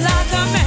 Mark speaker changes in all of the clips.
Speaker 1: Like a man.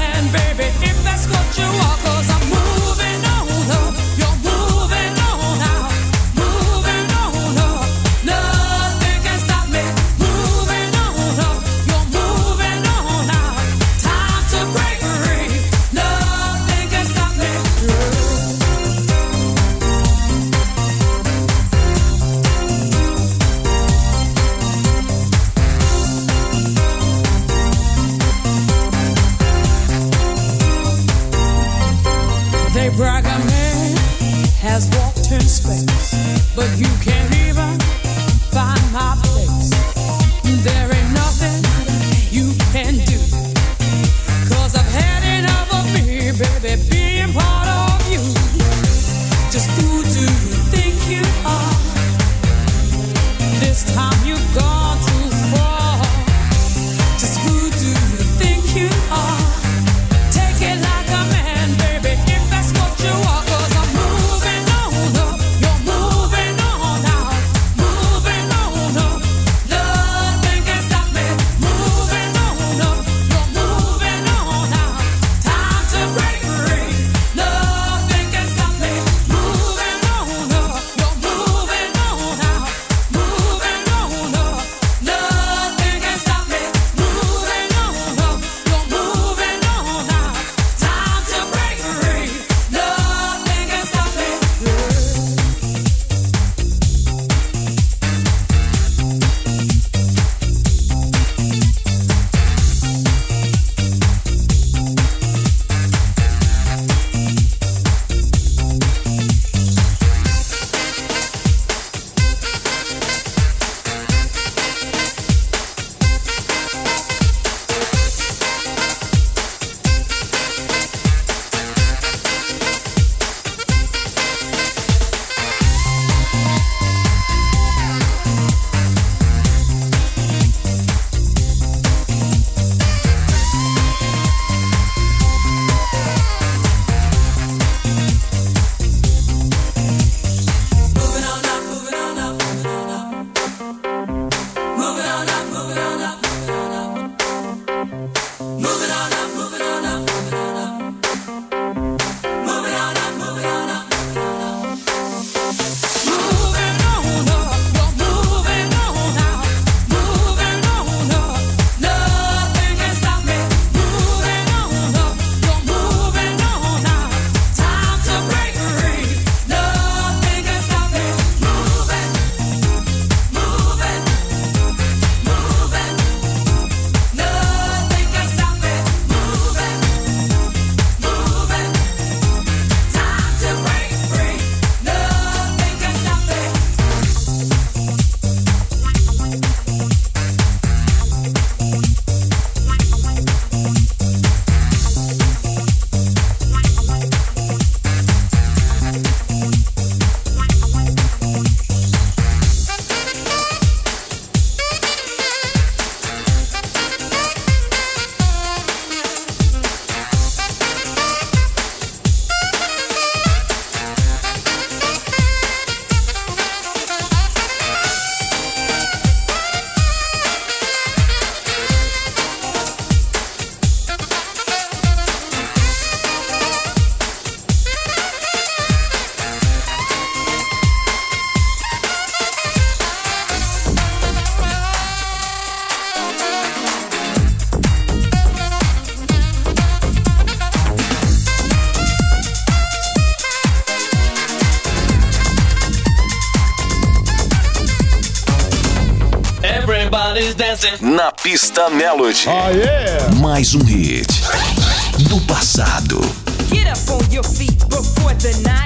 Speaker 2: Na pista Melody.
Speaker 3: Oh, yeah.
Speaker 2: Mais um hit do passado.
Speaker 4: Get up on your feet before the night.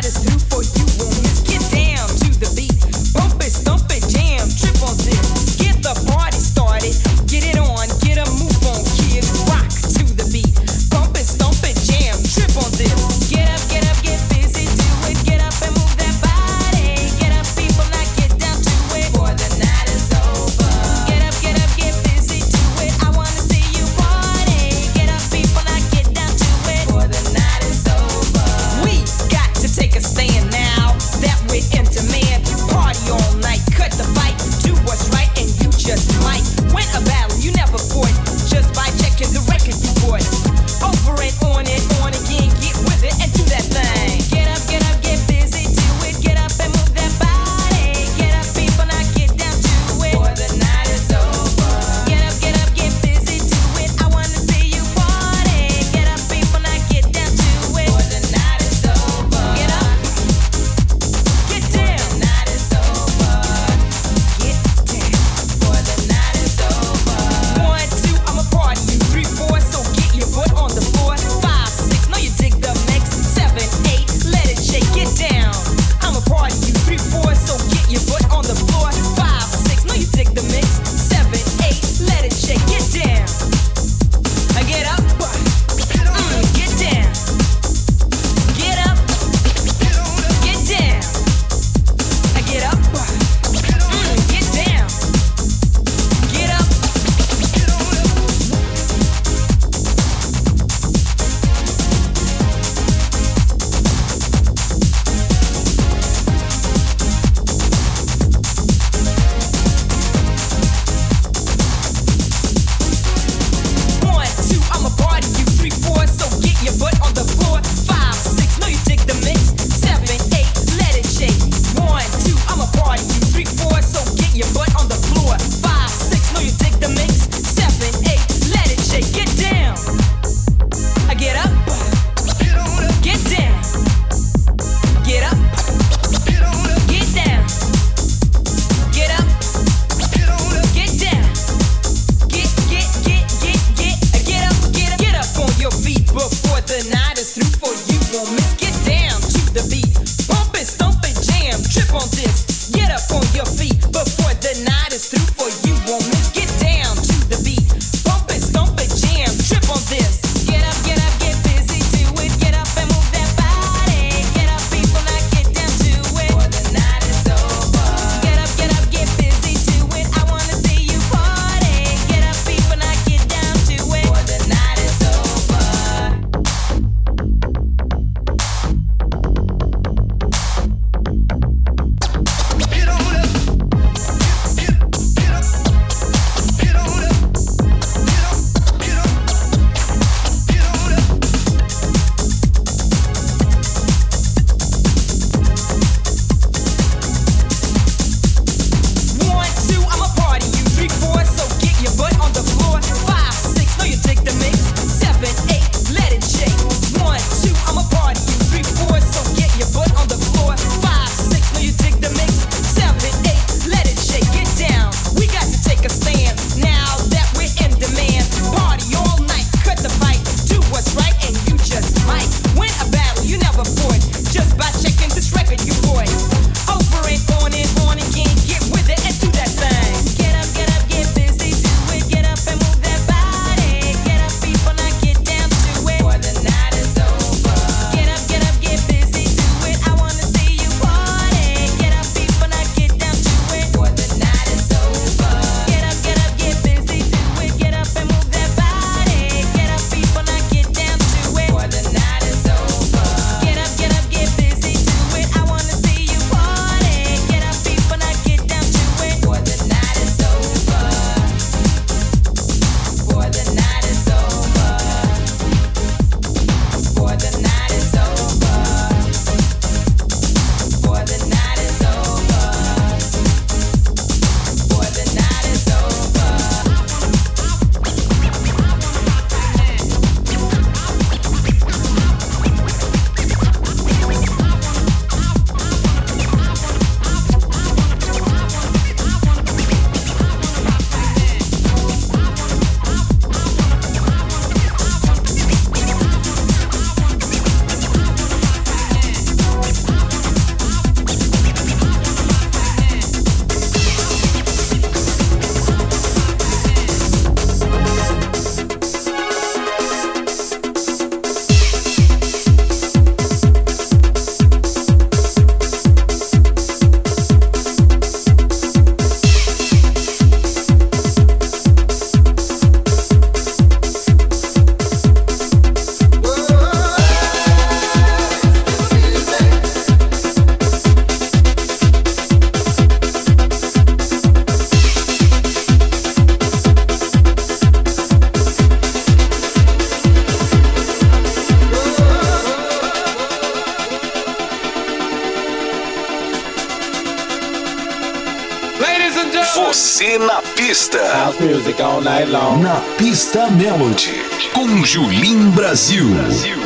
Speaker 2: Pista Melody. Com Julim Brasil. Melody.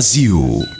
Speaker 2: Brasil.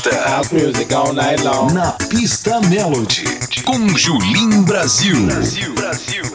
Speaker 3: pista.
Speaker 5: House music all night long.
Speaker 3: Na pista Melody. Com Julim Brasil. Brasil. Brasil.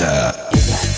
Speaker 3: Pista.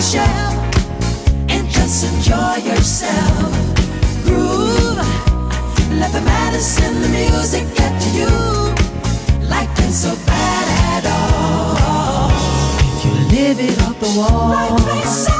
Speaker 6: the and just enjoy yourself. Groove, let the medicine, the music get to you. Life ain't so bad at all. You live it up the wall.